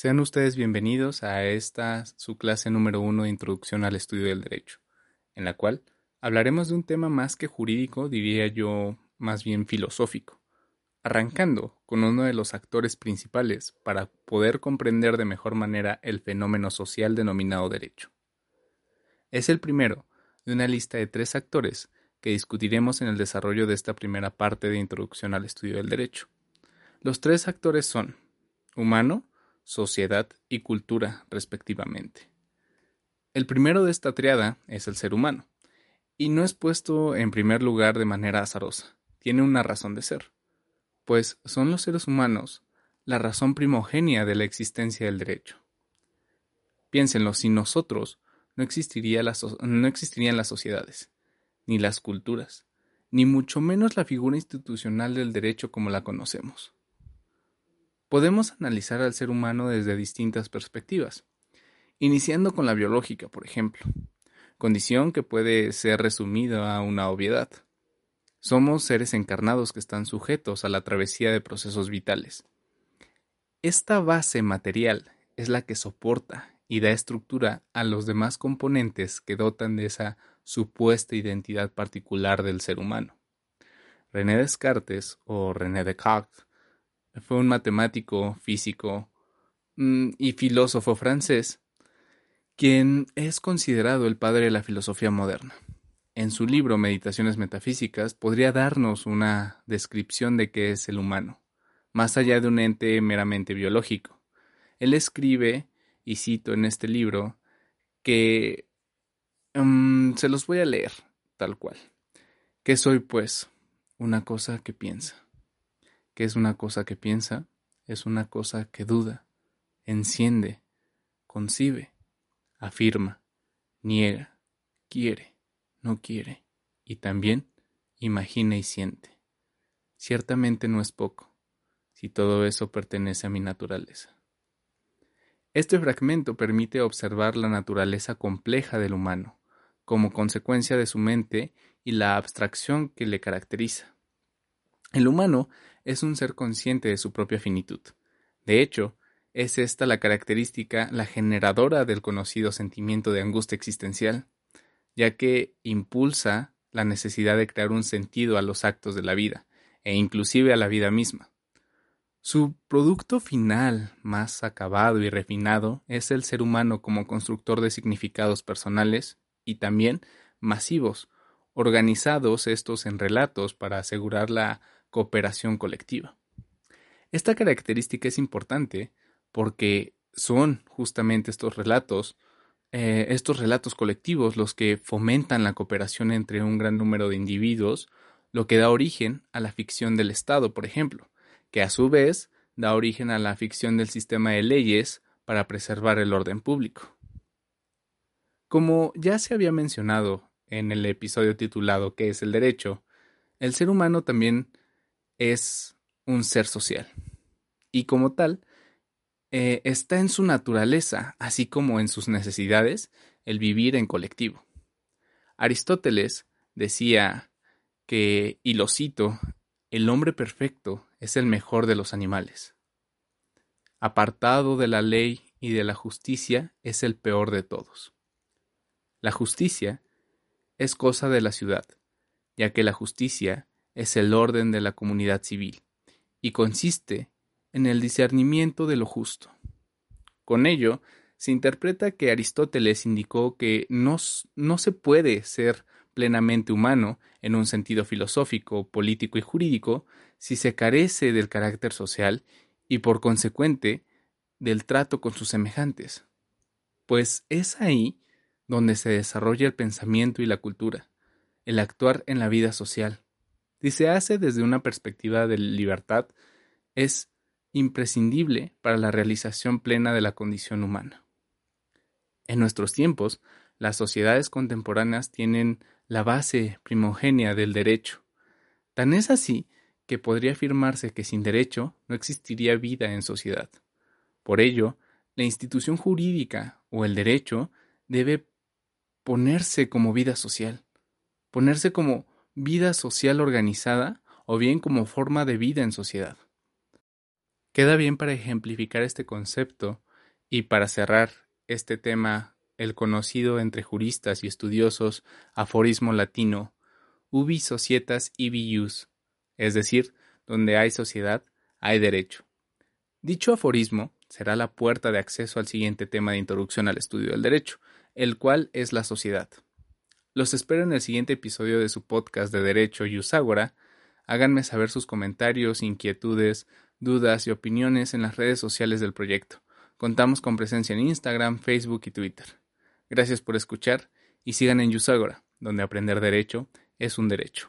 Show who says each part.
Speaker 1: Sean ustedes bienvenidos a esta su clase número uno de Introducción al Estudio del Derecho, en la cual hablaremos de un tema más que jurídico, diría yo más bien filosófico, arrancando con uno de los actores principales para poder comprender de mejor manera el fenómeno social denominado derecho. Es el primero de una lista de tres actores que discutiremos en el desarrollo de esta primera parte de Introducción al Estudio del Derecho. Los tres actores son humano, sociedad y cultura, respectivamente. El primero de esta triada es el ser humano, y no es puesto en primer lugar de manera azarosa, tiene una razón de ser, pues son los seres humanos la razón primogénia de la existencia del derecho. Piénsenlo, sin nosotros no, existiría no existirían las sociedades, ni las culturas, ni mucho menos la figura institucional del derecho como la conocemos. Podemos analizar al ser humano desde distintas perspectivas, iniciando con la biológica, por ejemplo, condición que puede ser resumida a una obviedad. Somos seres encarnados que están sujetos a la travesía de procesos vitales. Esta base material es la que soporta y da estructura a los demás componentes que dotan de esa supuesta identidad particular del ser humano. René Descartes o René Descartes fue un matemático, físico mm, y filósofo francés, quien es considerado el padre de la filosofía moderna. En su libro Meditaciones Metafísicas podría darnos una descripción de qué es el humano, más allá de un ente meramente biológico. Él escribe, y cito en este libro, que mm, se los voy a leer tal cual. ¿Qué soy, pues? Una cosa que piensa que es una cosa que piensa, es una cosa que duda, enciende, concibe, afirma, niega, quiere, no quiere, y también imagina y siente. Ciertamente no es poco, si todo eso pertenece a mi naturaleza. Este fragmento permite observar la naturaleza compleja del humano, como consecuencia de su mente y la abstracción que le caracteriza. El humano es un ser consciente de su propia finitud. De hecho, es esta la característica, la generadora del conocido sentimiento de angustia existencial, ya que impulsa la necesidad de crear un sentido a los actos de la vida, e inclusive a la vida misma. Su producto final, más acabado y refinado, es el ser humano como constructor de significados personales y también masivos, organizados estos en relatos para asegurar la cooperación colectiva. Esta característica es importante porque son justamente estos relatos, eh, estos relatos colectivos los que fomentan la cooperación entre un gran número de individuos, lo que da origen a la ficción del Estado, por ejemplo, que a su vez da origen a la ficción del sistema de leyes para preservar el orden público. Como ya se había mencionado en el episodio titulado ¿Qué es el derecho?, el ser humano también es un ser social y como tal eh, está en su naturaleza, así como en sus necesidades, el vivir en colectivo. Aristóteles decía que, y lo cito, el hombre perfecto es el mejor de los animales. Apartado de la ley y de la justicia es el peor de todos. La justicia es cosa de la ciudad, ya que la justicia es el orden de la comunidad civil y consiste en el discernimiento de lo justo. Con ello, se interpreta que Aristóteles indicó que no, no, se puede ser plenamente humano en un sentido filosófico, político y jurídico si se carece del carácter social y por consecuente del trato con sus semejantes, pues es ahí donde se desarrolla el pensamiento y la cultura, el actuar en la vida social, si se hace desde una perspectiva de libertad, es imprescindible para la realización plena de la condición humana. En nuestros tiempos, las sociedades contemporáneas tienen la base primogénea del derecho. Tan es así que podría afirmarse que sin derecho no existiría vida en sociedad. Por ello, la institución jurídica o el derecho debe ponerse como vida social, ponerse como vida social organizada o bien como forma de vida en sociedad. Queda bien para ejemplificar este concepto Y para cerrar este tema, el conocido entre juristas y estudiosos aforismo latino ubi societas ibi ius, es decir, donde hay sociedad, hay derecho. Dicho aforismo será la puerta de acceso al siguiente tema de introducción al estudio del derecho, el cual es la sociedad. Los espero en el siguiente episodio de su podcast de Derecho Yuságora. Háganme saber sus comentarios, inquietudes, dudas y opiniones en las redes sociales del proyecto. Contamos con presencia en Instagram, Facebook y Twitter. Gracias por escuchar y sigan en Yuságora, donde aprender derecho es un derecho.